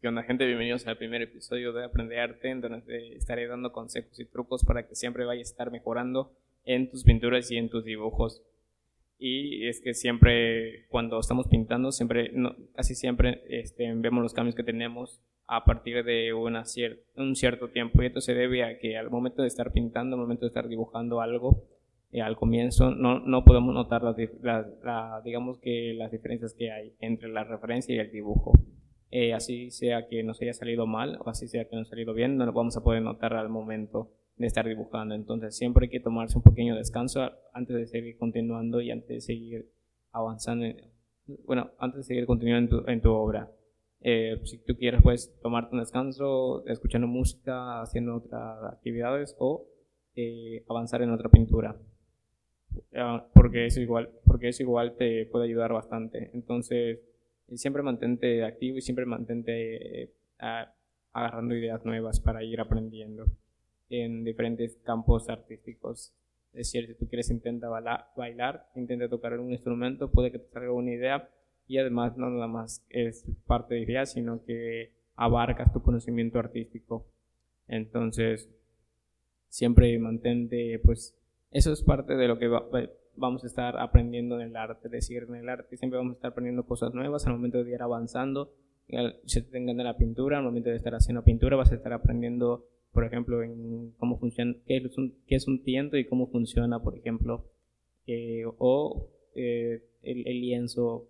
¿Qué onda gente? Bienvenidos al primer episodio de Aprender Arte, en donde estaré dando consejos y trucos para que siempre vayas a estar mejorando en tus pinturas y en tus dibujos. Y es que siempre, cuando estamos pintando, siempre, casi siempre este, vemos los cambios que tenemos a partir de una un cierto tiempo. Y esto se debe a que al momento de estar pintando, al momento de estar dibujando algo, eh, al comienzo no, no podemos notar las, digamos que las diferencias que hay entre la referencia y el dibujo. Eh, así sea que nos haya salido mal o así sea que nos haya salido bien, no lo vamos a poder notar al momento de estar dibujando. Entonces siempre hay que tomarse un pequeño descanso antes de seguir continuando y antes de seguir avanzando. bueno, antes de seguir continuando en tu, obra. Eh, si tú quieres, puedes tomarte un descanso escuchando música, haciendo otras actividades o eh, avanzar en otra pintura. Ah, porque eso igual, porque eso igual te puede ayudar bastante. Entonces, siempre mantente activo y siempre mantente eh, agarrando ideas nuevas para ir aprendiendo en diferentes campos artísticos. Es decir, si tú quieres intentar bailar, intenta tocar un instrumento, puede que te salga una idea y además no nada más es parte de idea, sino que abarcas tu conocimiento artístico. Entonces, siempre mantente, pues, eso es parte de lo que va, vamos a estar aprendiendo en el arte, es decir, en el arte siempre vamos a estar aprendiendo cosas nuevas al momento de ir avanzando, si te tengan de la pintura, al momento de estar haciendo pintura vas a estar aprendiendo, por ejemplo, en cómo funciona, qué es un, qué es un tiento y cómo funciona, por ejemplo, eh, o eh, el, lienzo,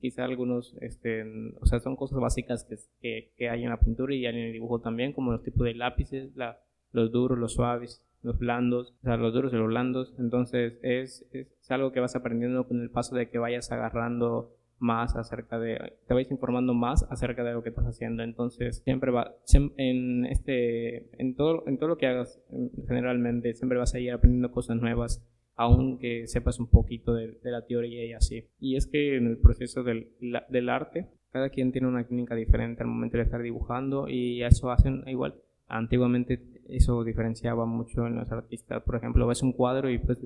quizá algunos, este, o sea, son cosas básicas que, que, hay en la pintura y hay en el dibujo también, como los tipos de lápices, la, los duros, los suaves, los blandos, o sea, los duros y los blandos. Entonces es, es, algo que vas aprendiendo con el paso de que vayas agarrando más acerca de, te vayas informando más acerca de lo que estás haciendo. Entonces siempre va, en este, en todo, en todo lo que hagas generalmente, siempre vas a ir aprendiendo cosas nuevas aunque sepas un poquito de, la teoría y así. Y es que en el proceso del, del arte, cada quien tiene una técnica diferente al momento de estar dibujando y eso hacen igual. Antiguamente eso diferenciaba mucho en los artistas. Por ejemplo, ves un cuadro y pues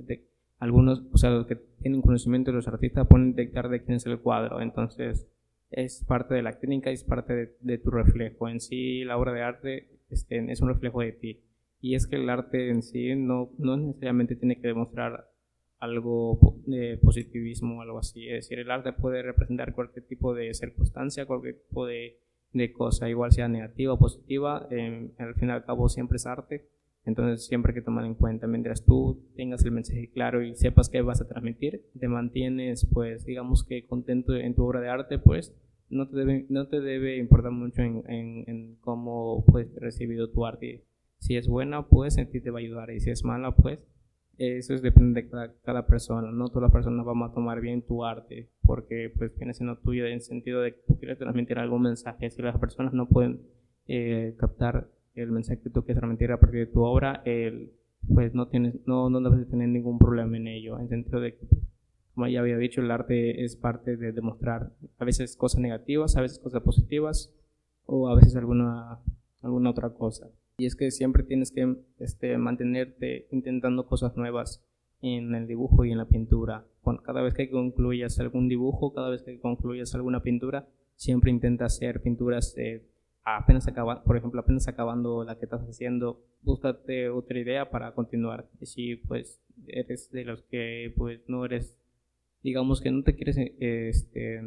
algunos, o sea, los que tienen conocimiento de los artistas pueden detectar de quién es el cuadro. Entonces, es parte de la técnica y es parte de, tu reflejo. En sí, la obra de arte este, es un reflejo de ti. Y es que el arte en sí no, no necesariamente tiene que demostrar algo de positivismo o algo así. Es decir, el arte puede representar cualquier tipo de circunstancia, cualquier tipo de de cosa, igual sea negativa o positiva, eh, al fin y al cabo siempre es arte, entonces siempre hay que tomar en cuenta, mientras tú tengas el mensaje claro y sepas qué vas a transmitir, te mantienes pues digamos que contento en tu obra de arte, pues no te debe, no te debe importar mucho en, en, cómo pues recibido tu arte. Si es buena, pues en ti te va a ayudar. Y si es mala, pues eso es, depende de cada, persona, no todas las personas van a tomar bien tu arte porque pues viene siendo tuyo en el sentido de que tú quieres transmitir algún mensaje, si las personas no pueden eh, captar el mensaje que tú quieres transmitir a partir de tu obra, el, pues no tienes, no, no debes tener ningún problema en ello, en el sentido de que, como ya había dicho, el arte es parte de demostrar a veces cosas negativas, a veces cosas positivas o a veces alguna, alguna otra cosa. Y es que siempre tienes que este, mantenerte intentando cosas nuevas en el dibujo y en la pintura. cada vez que concluyas algún dibujo, cada vez que concluyas alguna pintura, siempre intenta hacer pinturas eh, apenas acaba, por ejemplo, apenas acabando la que estás haciendo, búscate otra idea para continuar. Y si pues eres de los que pues no eres digamos que no te quieres este,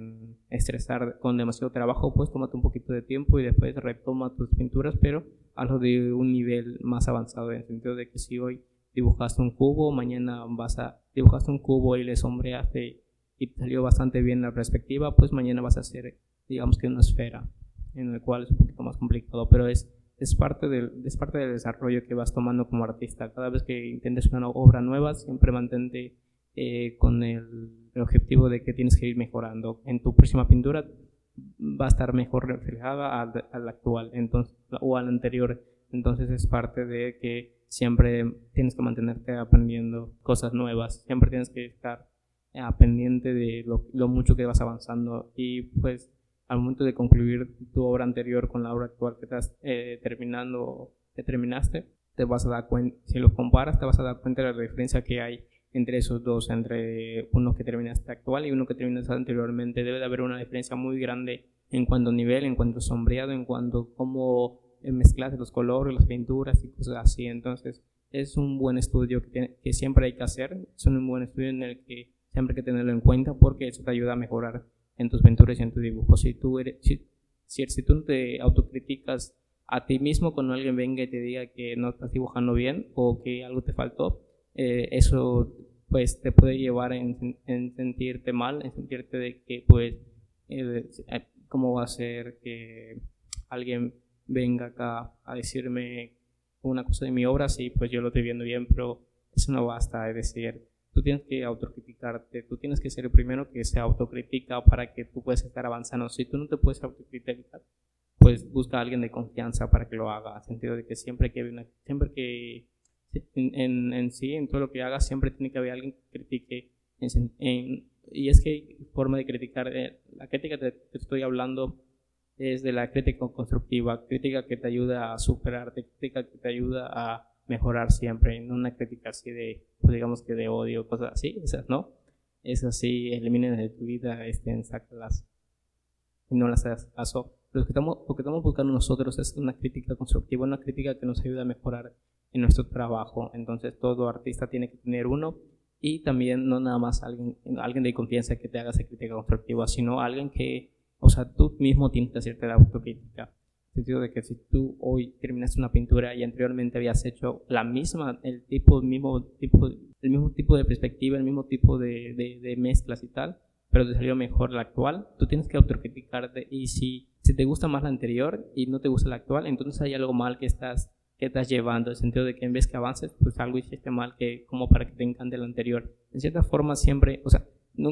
estresar con demasiado trabajo, pues tómate un poquito de tiempo y después retoma tus pinturas, pero algo de un nivel más avanzado, en el sentido de que si hoy dibujaste un cubo, mañana vas a dibujaste un cubo y le sombreaste y salió bastante bien la perspectiva, pues mañana vas a hacer, digamos que una esfera, en el cual es un poquito más complicado, pero es, es, parte del, es parte del desarrollo que vas tomando como artista. Cada vez que intentes una obra nueva, siempre mantente eh, con el, objetivo de que tienes que ir mejorando. En tu próxima pintura va a estar mejor reflejada al, al actual entonces, o al anterior. Entonces es parte de que siempre tienes que mantenerte aprendiendo cosas nuevas, siempre tienes que estar eh, pendiente de lo, mucho que vas avanzando y pues al momento de concluir tu obra anterior con la obra actual que estás eh, terminando, que terminaste, te vas a dar cuenta, si lo comparas, te vas a dar cuenta de la diferencia que hay entre esos dos, entre uno que terminaste actual y uno que terminaste anteriormente. Debe de haber una diferencia muy grande en cuanto a nivel, en cuanto a sombreado, en cuanto a cómo mezclar los colores, las pinturas y cosas así. Entonces, es un buen estudio que, que siempre hay que hacer, es un buen estudio en el que siempre hay que tenerlo en cuenta porque eso te ayuda a mejorar en tus pinturas y en tu dibujo. Si tú, eres, si, si, tú te autocriticas a ti mismo cuando alguien venga y te diga que no estás dibujando bien o que algo te faltó, eh, eso pues te puede llevar en, en, sentirte mal, en sentirte de que pues eh, cómo va a ser que alguien venga acá a decirme una cosa de mi obra, sí, pues yo lo estoy viendo bien, pero eso no basta, es decir, tú tienes que autocriticarte, tú tienes que ser el primero que se autocritica para que tú puedas estar avanzando. Si tú no te puedes autocriticar, pues busca a alguien de confianza para que lo haga, en sentido de que siempre que siempre que en, en, sí, en todo lo que hagas, siempre tiene que haber alguien que critique. y es que forma de criticar, eh, la crítica que te estoy hablando es de la crítica constructiva, crítica que te ayuda a superarte, crítica que te ayuda a mejorar siempre, no una crítica así de, pues digamos que de odio, cosas así, esas no, es así, eliminen de tu vida, estén, sácalas y no las hagas caso. Lo que, estamos, lo que estamos buscando nosotros es una crítica constructiva, una crítica que nos ayuda a mejorar en nuestro trabajo. Entonces todo artista tiene que tener uno y también no nada más alguien, alguien de confianza que te haga esa crítica constructiva, sino alguien que o sea, tú mismo tienes que hacerte la autocrítica. En el sentido de que si tú hoy terminaste una pintura y anteriormente habías hecho la misma, el tipo, mismo tipo, el mismo tipo de perspectiva, el mismo tipo de, de, mezclas y tal, pero te salió mejor la actual, tú tienes que autocriticarte y si, si te gusta más la anterior y no te gusta la actual, entonces hay algo mal que estás que estás llevando, en el sentido de que en vez que avances, pues algo hiciste mal que como para que te encante la anterior. En cierta forma siempre, o sea, no,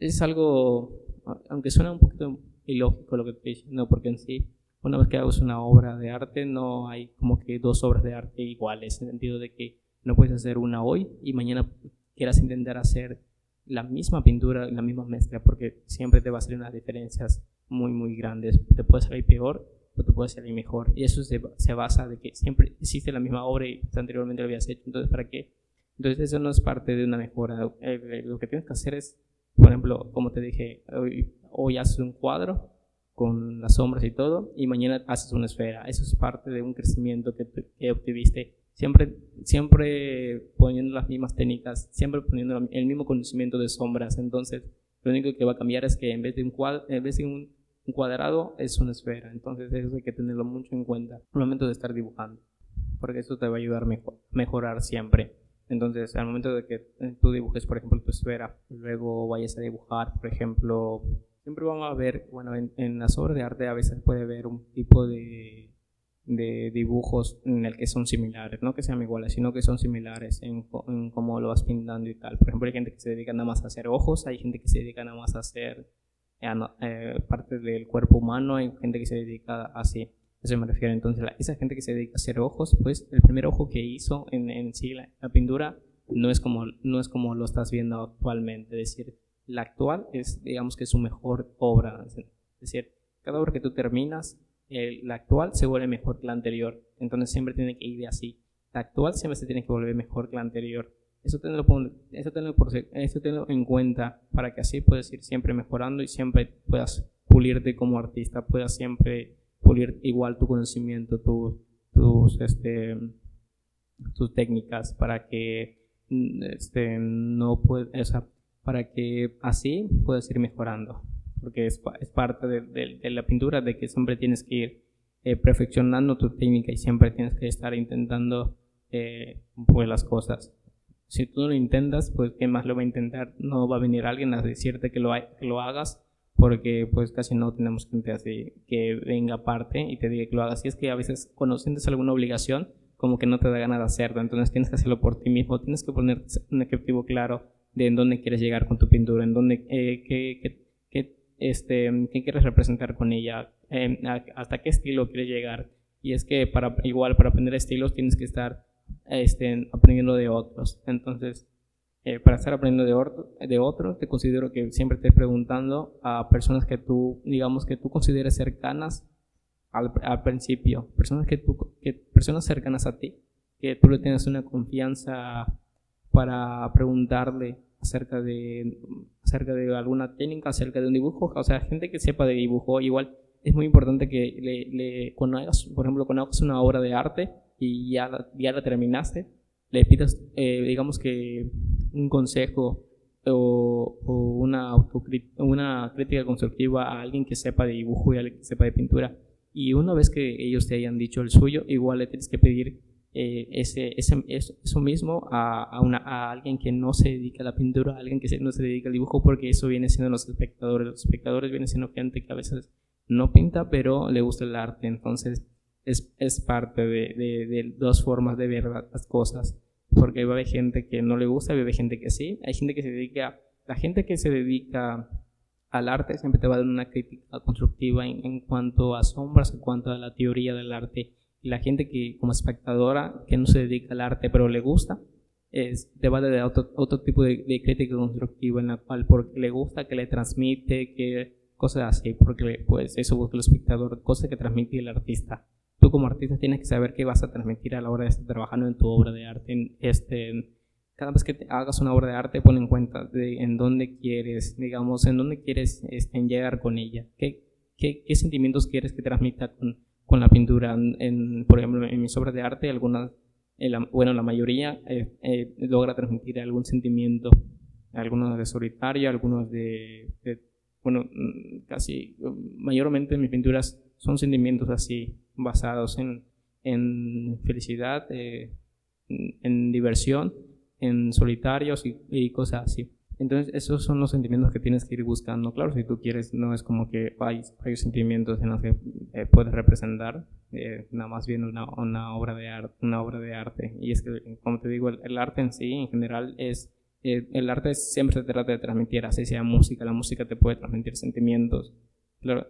es algo aunque suena un poquito ilógico lo que estoy diciendo, porque en sí, una vez que hagas una obra de arte, no hay como que dos obras de arte iguales, en el sentido de que no puedes hacer una hoy y mañana quieras intentar hacer la misma pintura, la misma mezcla, porque siempre te va a salir unas diferencias muy, muy grandes. Te puede salir peor o te puede salir mejor. Y eso se, se basa de que siempre existe la misma obra y anteriormente lo habías hecho. Entonces, ¿para qué? Entonces, eso no es parte de una mejora. Lo que tienes que hacer es por ejemplo, como te dije, hoy, haces un cuadro con las sombras y todo, y mañana haces una esfera. Eso es parte de un crecimiento que, que obtuviste. Siempre, siempre poniendo las mismas técnicas, siempre poniendo el mismo conocimiento de sombras. Entonces, lo único que va a cambiar es que en vez de un, cuadro, en vez de un, cuadrado, es una esfera. Entonces, eso hay que tenerlo mucho en cuenta al momento de estar dibujando, porque eso te va a ayudar a mejorar siempre. Entonces, al momento de que eh, tú dibujes, por ejemplo, tu esfera, luego vayas a dibujar, por ejemplo, siempre vamos a ver, bueno, en, las obras de arte a veces puede haber un tipo de, de dibujos en el que son similares, no que sean iguales, sino que son similares en, cómo lo vas pintando y tal. Por ejemplo, hay gente que se dedica nada más a hacer ojos, hay gente que se dedica nada más a hacer eh, eh parte del cuerpo humano, hay gente que se dedica así eso me refiero. Entonces, esa gente que se dedica a hacer ojos, pues el primer ojo que hizo en, en sí la, pintura no es, como, no es como lo estás viendo actualmente. Es decir, la actual es, digamos que su mejor obra. Es decir, cada obra que tú terminas, la actual se vuelve mejor que la anterior. Entonces, siempre tiene que ir así. La actual siempre se tiene que volver mejor que la anterior. Eso tenlo, eso tenlo, en cuenta para que así puedas ir siempre mejorando y siempre puedas pulirte como artista, puedas siempre pulir igual tu conocimiento, tus, este, tus técnicas para que este, no puede, para que así puedas ir mejorando, porque es, es parte de, la pintura de que siempre tienes que ir eh, perfeccionando tu técnica y siempre tienes que estar intentando eh, pues las cosas. Si tú no lo intentas, pues ¿qué más lo va a intentar? No va a venir alguien a decirte que lo, que lo hagas porque pues casi no tenemos gente así que venga aparte y te diga que lo hagas. Y es que a veces cuando sientes alguna obligación, como que no te da ganas de hacerlo, entonces tienes que hacerlo por ti mismo, tienes que poner un objetivo claro de en dónde quieres llegar con tu pintura, en dónde, eh, qué, qué, este, qué quieres representar con ella, eh, hasta qué estilo quieres llegar. Y es que para, igual para aprender estilos tienes que estar este, aprendiendo de otros. Entonces, eh, para estar aprendiendo de, otros, te considero que siempre estés preguntando a personas que tú, digamos, que tú consideres cercanas al, al principio, personas, que tú, que, personas cercanas a ti, que tú le tienes una confianza para preguntarle acerca de, acerca de alguna técnica, acerca de un dibujo, o sea, gente que sepa de dibujo, igual es muy importante que le, le, cuando hagas, por ejemplo, cuando hagas una obra de arte y ya la, ya la terminaste, le pidas, eh, digamos que un consejo o, o una, una crítica constructiva a alguien que sepa de dibujo y a alguien que sepa de pintura. Y una vez que ellos te hayan dicho el suyo, igual le tienes que pedir eh, ese, ese, eso mismo a, a, una, a, alguien que no se dedica a la pintura, a alguien que no se dedica al dibujo, porque eso viene siendo los espectadores. Los espectadores vienen siendo gente que a veces no pinta, pero le gusta el arte. Entonces, es, es parte de, de, dos formas de ver las cosas. Porque va a haber gente que no le gusta, va a gente que sí. Hay gente que se dedica, la gente que se dedica al arte siempre te va a dar una crítica constructiva en, en cuanto a sombras, en cuanto a la teoría del arte. Y la gente que, como espectadora, que no se dedica al arte, pero le gusta, es, te va a dar otro, otro tipo de, de, crítica constructiva en la cual porque le gusta, que le transmite, que cosas así, porque pues eso busca el espectador, cosas que transmite el artista. Tú como artista tienes que saber qué vas a transmitir a la hora de estar trabajando en tu obra de arte. Este, cada vez que hagas una obra de arte, pon en cuenta de en dónde quieres, digamos, en dónde quieres este, llegar con ella, qué, qué, qué, sentimientos quieres que transmita con, con la pintura. En, por ejemplo, en mis obras de arte, algunas, bueno, la mayoría eh, eh, logra transmitir algún sentimiento, algunos de solitario, algunos de, de bueno, mm, casi mayormente mis pinturas son sentimientos así, basados en, en felicidad, eh, en diversión, en solitarios y, cosas así. Entonces, esos son los sentimientos que tienes que ir buscando. Claro, si tú quieres, no es como que hay, hay sentimientos en los que eh, puedes representar, eh, nada más bien una, una, obra de arte, una obra de arte. Y es que, como te digo, el, el arte en sí, en general, es eh, el arte siempre se trata de transmitir, así sea música, la música te puede transmitir sentimientos,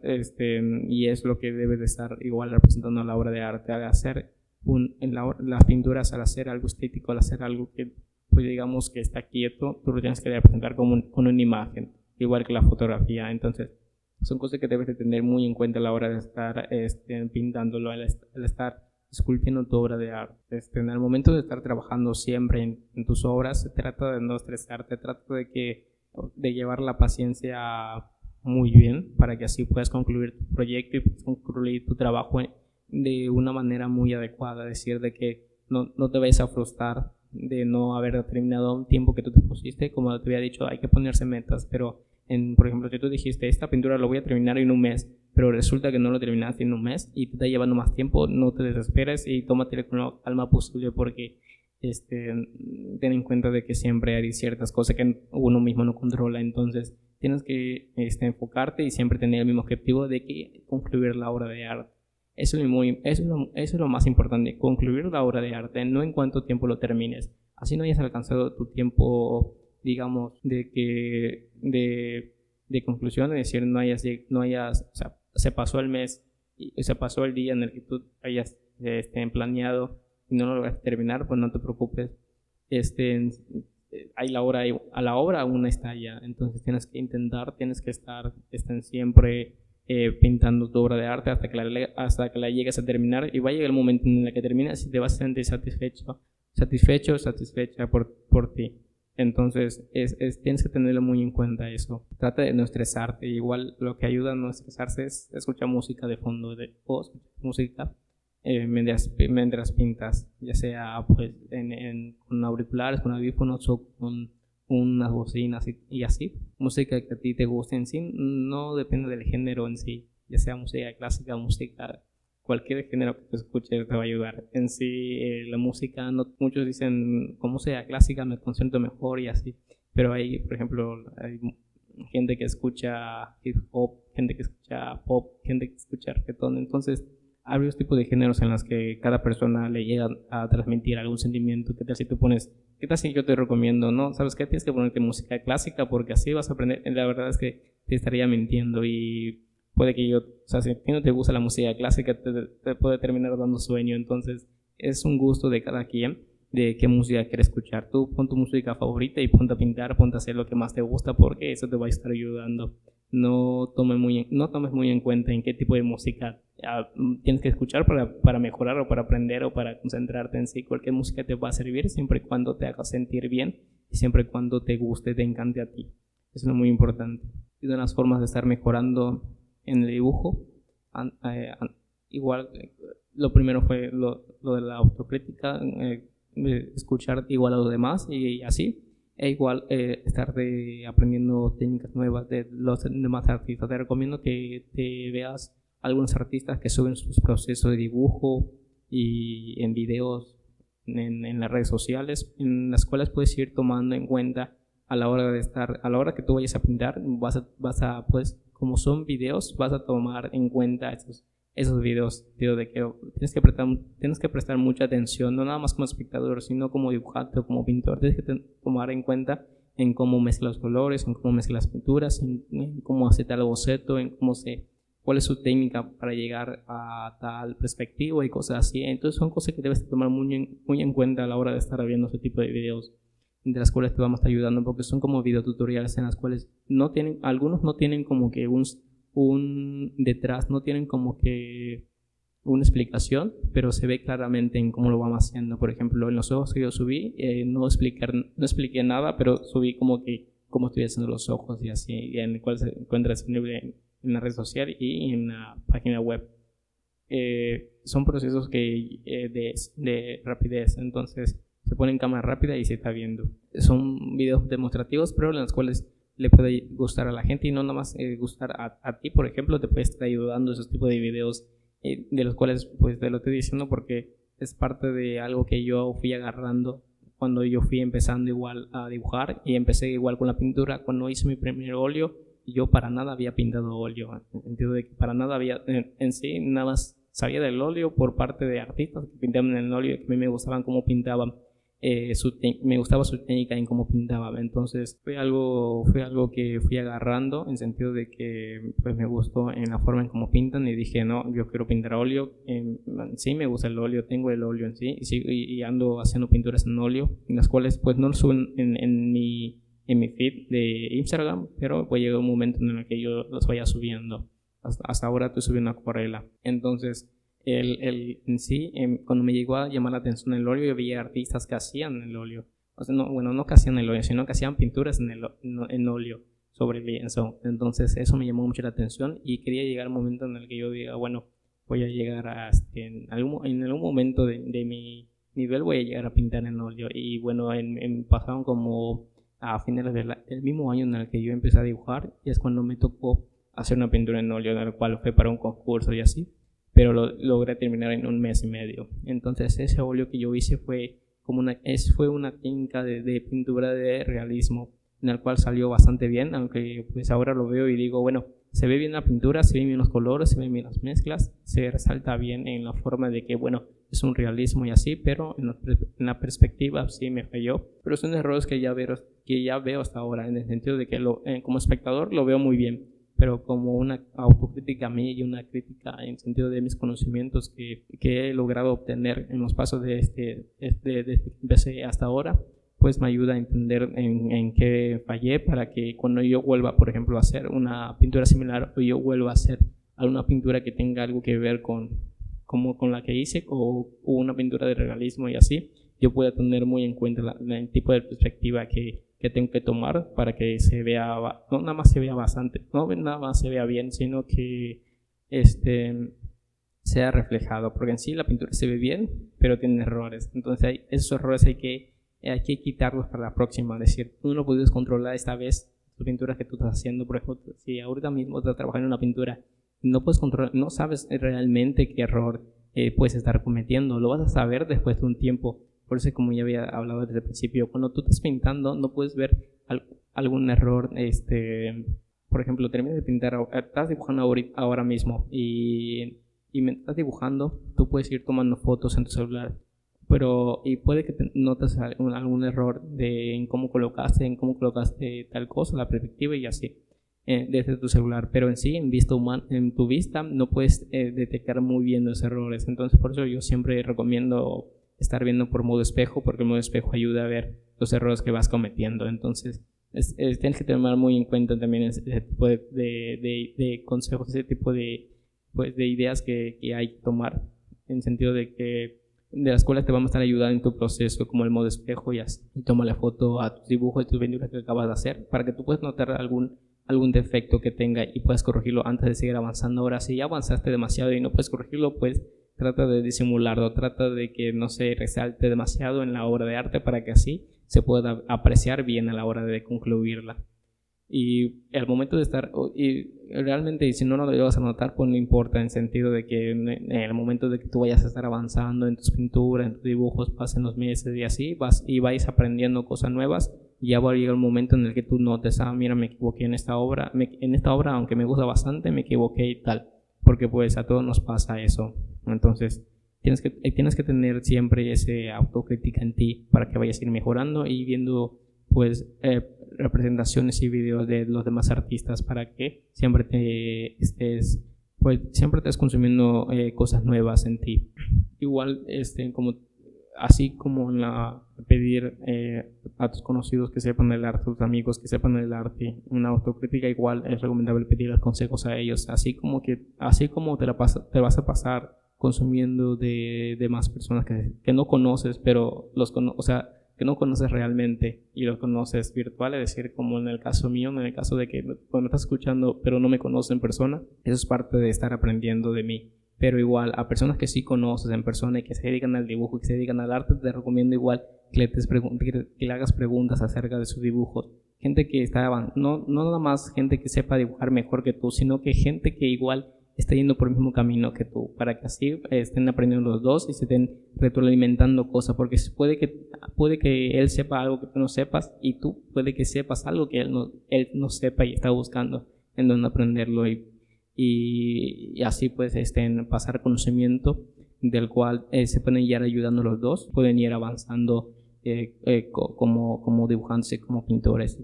este, y es lo que debe de estar igual representando la obra de arte, al hacer un, en la, las pinturas, al hacer algo estético, al hacer algo que, pues digamos que está quieto, tú lo tienes que representar como con una imagen, igual que la fotografía, entonces son cosas que debes de tener muy en cuenta a la hora de estar este, pintándolo, al estar esculpiendo tu obra de arte. Este, en el momento de estar trabajando siempre en, tus obras, se trata de no estresarte, trata de, que, de llevar la paciencia muy bien para que así puedas concluir tu proyecto y concluir tu trabajo de una manera muy adecuada, decir, de que no, no te vayas a frustrar de no haber terminado un tiempo que tú te pusiste, como te había dicho, hay que ponerse metas, pero en, por ejemplo, si tú dijiste, esta pintura lo voy a terminar en un mes, pero resulta que no lo terminaste en un mes y te está llevando más tiempo, no te desesperes y tómate con la calma posible porque este, ten en cuenta de que siempre hay ciertas cosas que uno mismo no controla, entonces tienes que este, enfocarte y siempre tener el mismo objetivo de que concluir la obra de arte. Eso es, muy, eso, es lo, eso es lo más importante, concluir la obra de arte, no en cuánto tiempo lo termines. Así no hayas alcanzado tu tiempo, digamos, de que de, de conclusión, es decir, no hayas, no hayas, o sea, se pasó el mes y se pasó el día en el que tú hayas este, planeado y no lo lograste terminar, pues no te preocupes. Este, hay la hora, a la obra aún está ya, entonces tienes que intentar, tienes que estar estén siempre eh, pintando tu obra de arte hasta que, la, hasta que la llegues a terminar y va a llegar el momento en el que terminas y te vas a sentir satisfecho, satisfecho, satisfecha por, por ti. Entonces, es, tienes que tenerlo muy en cuenta eso. Trata de no estresarte. Igual lo que ayuda a no estresarse es escuchar música de fondo de, o música eh, mientras, mientras, pintas, ya sea pues en, en, con auriculares, con audífonos o con unas bocinas y, y, así. Música que a ti te guste en sí, no depende del género en sí, ya sea música clásica, música cualquier género que te escuches te va a ayudar. En sí, eh, la música, no, muchos dicen, como sea clásica, me concentro mejor y así. Pero hay, por ejemplo, hay gente que escucha hip hop, gente que escucha pop, gente que escucha reggaeton. Entonces, hay varios tipos de géneros en los que cada persona le llega a transmitir algún sentimiento. ¿Qué tal si tú pones, qué tal si yo te recomiendo, no? ¿Sabes qué? Tienes que ponerte música clásica porque así vas a aprender. La verdad es que te estaría mintiendo y puede que yo, o sea, si a ti no te gusta la música clásica, te, puede terminar dando sueño. Entonces, es un gusto de cada quien de qué música quieres escuchar. Tú pon tu música favorita y ponte a pintar, ponte a hacer lo que más te gusta porque eso te va a estar ayudando. no, tome muy, no tomes muy en cuenta en qué tipo de música ah, tienes que escuchar para, para, mejorar o para aprender o para concentrarte en sí. Cualquier música te va a servir siempre y cuando te haga sentir bien y siempre y cuando te guste, te encante a ti. Eso es muy importante. Y de las formas de estar mejorando en el dibujo, eh, igual, lo primero fue lo, lo de la autocrítica, eh, escuchar igual a los demás y así e igual eh, estar aprendiendo técnicas nuevas de los demás artistas. Te recomiendo que te veas algunos artistas que suben sus procesos de dibujo y en videos en, en, las redes sociales, en las cuales puedes ir tomando en cuenta a la hora de estar, a la hora que tú vayas a pintar, vas a, vas a pues, como son videos, vas a tomar en cuenta estos esos videos, tío, de que tienes que, prestar, tienes que prestar mucha atención, no nada más como espectador, sino como dibujante o como pintor. Tienes que tomar en cuenta en cómo mezcla los colores, en cómo mezcla las pinturas, en, cómo hace tal boceto, en cómo se, cuál es su técnica para llegar a tal perspectiva y cosas así. Entonces son cosas que debes tomar muy en, muy en cuenta a la hora de estar viendo ese tipo de videos de las cuales te vamos a estar ayudando porque son como videotutoriales en las cuales no tienen, algunos no tienen como que un un detrás, no tienen como que una explicación, pero se ve claramente en cómo lo vamos haciendo. Por ejemplo, en los ojos que yo subí, eh, no, expliqué, no expliqué nada, pero subí como que cómo estoy haciendo los ojos y así, en el cual se encuentra disponible en, la red social y en la página web. Eh, son procesos que, eh, de rapidez, entonces se pone en cámara rápida y se está viendo. Son videos demostrativos, pero en los cuales le puede gustar a la gente y no nada más eh, gustar a, ti, por ejemplo, te puede estar ayudando esos tipos de videos eh, de los cuales pues te lo estoy diciendo porque es parte de algo que yo fui agarrando cuando yo fui empezando igual a dibujar y empecé igual con la pintura cuando hice mi primer óleo yo para nada había pintado óleo en el sentido de que para nada había en, sí nada más sabía del óleo por parte de artistas que pintaban en el óleo que a mí me gustaban cómo pintaban eh, me gustaba su técnica en cómo pintaba. Entonces fue algo, fue algo que fui agarrando en sentido de que pues me gustó en la forma en cómo pintan y dije, no, yo quiero pintar óleo. sí, me gusta el óleo, tengo el óleo en sí y, ando haciendo pinturas en óleo, en las cuales pues no lo suben en, mi, en mi feed de Instagram, pero pues llega un momento en el que yo los vaya subiendo. Hasta, hasta ahora estoy subiendo acuarela. Entonces, el, el, en sí, em, cuando me llegó a llamar la atención el óleo, yo veía artistas que hacían el óleo. O sea, no, bueno, no que hacían el óleo, sino que hacían pinturas en, el, en óleo sobre lienzo. Entonces, eso me llamó mucho la atención y quería llegar al momento en el que yo diga, bueno, voy a llegar a, este, en, algún, en algún momento de, de, mi nivel, voy a llegar a pintar en óleo. Y bueno, en, en pasaron como a finales del mismo año en el que yo empecé a dibujar, y es cuando me tocó hacer una pintura en óleo, en el cual fue para un concurso y así pero lo logré terminar en un mes y medio. Entonces ese óleo que yo hice fue como una, es, fue una técnica de, de, pintura de realismo en el cual salió bastante bien, aunque pues ahora lo veo y digo, bueno, se ve bien la pintura, se ven bien los colores, se ven bien las mezclas, se resalta bien en la forma de que, bueno, es un realismo y así, pero en la, perspectiva sí me falló. Pero son errores que ya veo, que ya veo hasta ahora, en el sentido de que lo, eh, como espectador lo veo muy bien pero como una autocrítica a mí y una crítica en sentido de mis conocimientos que, que he logrado obtener en los pasos de este, este, de este empecé hasta ahora, pues me ayuda a entender en, en, qué fallé para que cuando yo vuelva, por ejemplo, a hacer una pintura similar o yo vuelva a hacer alguna pintura que tenga algo que ver con, como con la que hice o, una pintura de realismo y así, yo pueda tener muy en cuenta el tipo de perspectiva que, que tengo que tomar para que se vea, no nada más se vea bastante, no nada más se vea bien, sino que este, sea reflejado, porque en sí la pintura se ve bien, pero tiene errores. Entonces hay, esos errores hay que, hay que quitarlos para la próxima. Es decir, tú no puedes controlar esta vez tu pintura que tú estás haciendo. Por ejemplo, si ahorita mismo estás trabajando en una pintura, no puedes controlar, no sabes realmente qué error eh, puedes estar cometiendo. Lo vas a saber después de un tiempo. Por eso, como ya había hablado desde el principio, cuando tú estás pintando, no puedes ver algún error, este, por ejemplo, terminas de pintar, estás dibujando ahora mismo y, y me estás dibujando, tú puedes ir tomando fotos en tu celular, pero y puede que notes algún, error de en cómo colocaste, en cómo colocaste tal cosa, la perspectiva y así. Eh, desde tu celular, pero en sí, en, vista humana, en tu vista, no puedes eh, detectar muy bien los errores. Entonces, por eso yo siempre recomiendo estar viendo por modo espejo, porque el modo espejo ayuda a ver los errores que vas cometiendo. Entonces, tienes que tomar muy en cuenta también ese, tipo de, de, de, consejos, ese tipo de, pues, de ideas que, que hay que tomar, en sentido de que de la escuela te vamos a estar ayudando en tu proceso, como el modo espejo y así. Y toma la foto a tus dibujos y tus pinturas que acabas de hacer para que tú puedas notar algún, algún defecto que tenga y puedas corregirlo antes de seguir avanzando. Ahora, si ya avanzaste demasiado y no puedes corregirlo, pues trata de disimularlo, trata de que no se resalte demasiado en la obra de arte para que así se pueda apreciar bien a la hora de concluirla. Y al momento de estar, y realmente si no, no lo vas a notar, pues no importa, en sentido de que en el momento de que tú vayas a estar avanzando en tus pinturas, en tus dibujos, pasen los meses y así, vas y vais aprendiendo cosas nuevas, ya va a llegar un momento en el que tú notes, ah, mira, me equivoqué en esta obra, en esta obra, aunque me gusta bastante, me equivoqué y tal, porque pues a todos nos pasa eso. Entonces, tienes que, tienes que tener siempre ese autocrítica en ti para que vayas a ir mejorando y viendo pues eh, representaciones y videos de los demás artistas para que siempre estés pues siempre estés consumiendo eh, cosas nuevas en ti igual este como así como la pedir eh, a tus conocidos que sepan del arte, a tus amigos que sepan del arte, una autocrítica igual es recomendable pedir los consejos a ellos, así como que así como te la pasa, te vas a pasar consumiendo de, de más personas que, que, no conoces, pero los o sea, que no conoces realmente y los conoces virtual, es decir, como en el caso mío, en el caso de que cuando me estás escuchando pero no me conoces en persona, eso es parte de estar aprendiendo de mí. Pero igual, a personas que sí conoces en persona y que se dedican al dibujo y que se dedican al arte, te recomiendo igual que le, que le hagas preguntas acerca de sus dibujos. Gente que está, no, no nada más gente que sepa dibujar mejor que tú, sino que gente que igual está yendo por el mismo camino que tú, para que así estén aprendiendo los dos y se estén retroalimentando cosas, porque puede que, puede que él sepa algo que tú no sepas y tú puede que sepas algo que él no, él no sepa y está buscando en dónde aprenderlo y, y, así pues estén pasar conocimiento del cual eh, se pueden ir ayudando los dos, pueden ir avanzando eh, eh, como, como dibujantes, como pintores,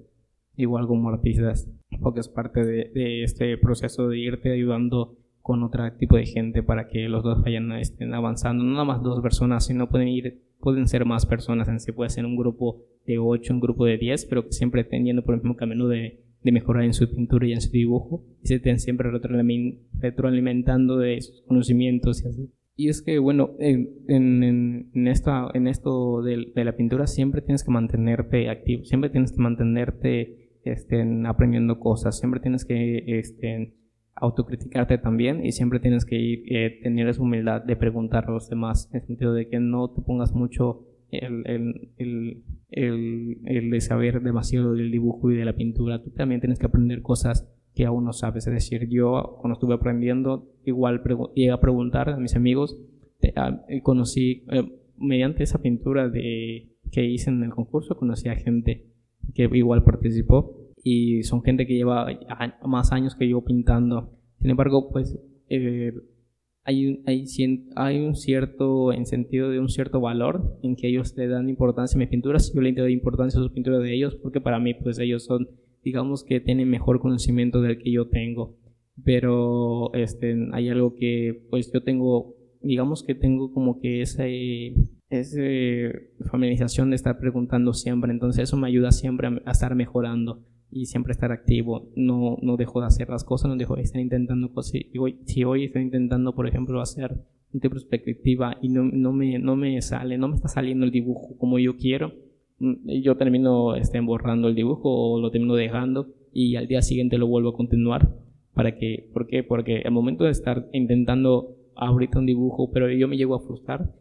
igual como artistas, porque es parte de, este proceso de irte ayudando con otro tipo de gente para que los dos vayan estén avanzando. No nada más dos personas, sino pueden ir, pueden ser más personas en sí. Puede ser un grupo de ocho, un grupo de diez, pero que siempre estén yendo por el mismo camino de, de mejorar en su pintura y en su dibujo y se estén siempre retroalimentando de sus conocimientos y así. Y es que, bueno, en, en, en, esta, en esto de, de, la pintura siempre tienes que mantenerte activo, siempre tienes que mantenerte estén aprendiendo cosas, siempre tienes que estén autocriticarte también y siempre tienes que ir, eh, tener esa humildad de preguntar a los demás, en el sentido de que no te pongas mucho el, el, el, de saber demasiado del dibujo y de la pintura, tú también tienes que aprender cosas que aún no sabes, es decir, yo cuando estuve aprendiendo igual llegué a preguntar a mis amigos, ah, conocí, eh, mediante esa pintura de, que hice en el concurso, conocí a gente que igual participó y son gente que lleva más años que yo pintando. Sin embargo, pues eh, hay, hay, hay, un cierto, en sentido de un cierto valor en que ellos le dan importancia a mis pinturas, yo le doy importancia a sus pinturas de ellos, porque para mí, pues ellos son, digamos que tienen mejor conocimiento del que yo tengo. Pero este, hay algo que, pues yo tengo, digamos que tengo como que ese es familiarización de estar preguntando siempre, entonces eso me ayuda siempre a, estar mejorando y siempre estar activo, no, no dejo de hacer las cosas, no dejo de estar intentando cosas, y hoy, si hoy estoy intentando, por ejemplo, hacer un tipo de perspectiva y no, no, me, no me sale, no me está saliendo el dibujo como yo quiero, mm, yo termino este, borrando el dibujo o lo termino dejando y al día siguiente lo vuelvo a continuar. ¿Para que ¿Por qué? Porque al momento de estar intentando ahorita un dibujo, pero yo me llego a frustrar,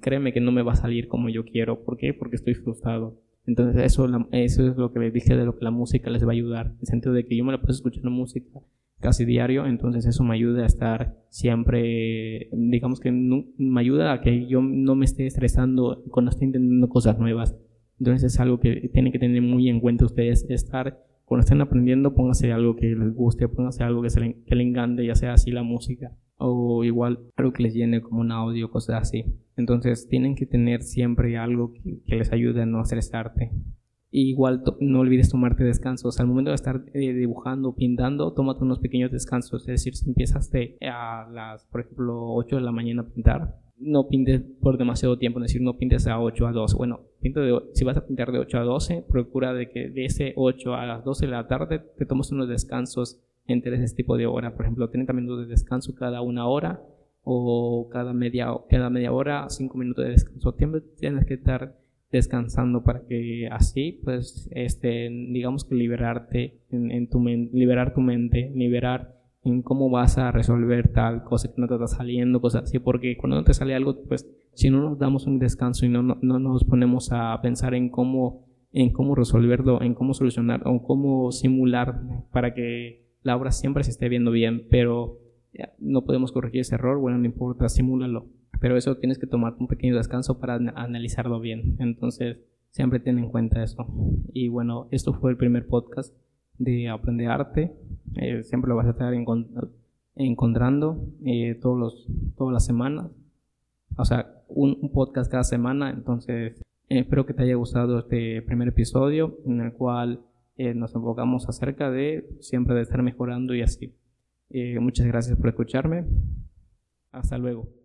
créeme que no me va a salir como yo quiero. ¿Por qué? Porque estoy frustrado. Entonces eso, eso es lo que les dije de lo que la música les va a ayudar. En el sentido de que yo me la paso escuchando música casi diario, entonces eso me ayuda a estar siempre, digamos que me ayuda a que yo no me esté estresando cuando estoy intentando cosas nuevas. Entonces es algo que tienen que tener muy en cuenta ustedes, estar, cuando estén aprendiendo, póngase algo que les guste, póngase algo que, se le, que le encante, ya sea así la música o igual algo que les llene como un audio, cosas así. Entonces tienen que tener siempre algo que, les ayude a no estresarte. Y igual no olvides tomarte descansos. Al momento de estar eh, dibujando, pintando, tómate unos pequeños descansos. Es decir, si empiezas a las, por ejemplo, 8 de la mañana a pintar, no pintes por demasiado tiempo, es decir, no pintes a 8 a 2. Bueno, de, si vas a pintar de 8 a 12, procura de que de ese 8 a las 12 de la tarde te tomes unos descansos entre ese tipo de hora. Por ejemplo, 30 minutos de descanso cada una hora o cada media, cada media hora, 5 minutos de descanso. Tienes que estar descansando para que así, pues, este, digamos que liberarte en, tu mente, liberar tu mente, liberar en cómo vas a resolver tal cosa que no te está saliendo, cosas así, porque cuando no te sale algo, pues, si no nos damos un descanso y no, no, no nos ponemos a pensar en cómo, en cómo resolverlo, en cómo solucionar o cómo simular para que la obra siempre se esté viendo bien, pero no podemos corregir ese error, bueno, no importa, simúlalo pero eso tienes que tomar un pequeño descanso para analizarlo bien. Entonces, siempre ten en cuenta eso. Y bueno, esto fue el primer podcast de Aprender Arte. Eh, siempre lo vas a estar encontrando eh, todos los, todas las semanas. O sea, un, podcast cada semana. Entonces, eh, espero que te haya gustado este primer episodio en el cual nos enfocamos acerca de siempre de estar mejorando y así. muchas gracias por escucharme. Hasta luego.